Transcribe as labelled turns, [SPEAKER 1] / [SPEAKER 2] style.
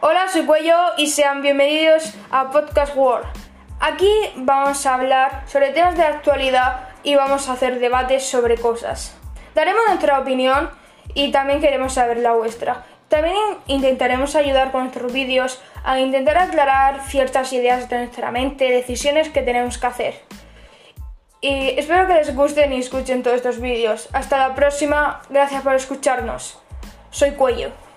[SPEAKER 1] Hola, soy Cuello y sean bienvenidos a Podcast World. Aquí vamos a hablar sobre temas de actualidad y vamos a hacer debates sobre cosas. Daremos nuestra opinión y también queremos saber la vuestra. También intentaremos ayudar con nuestros vídeos a intentar aclarar ciertas ideas de nuestra mente, decisiones que tenemos que hacer. Y espero que les gusten y escuchen todos estos vídeos. Hasta la próxima, gracias por escucharnos. Soy Cuello.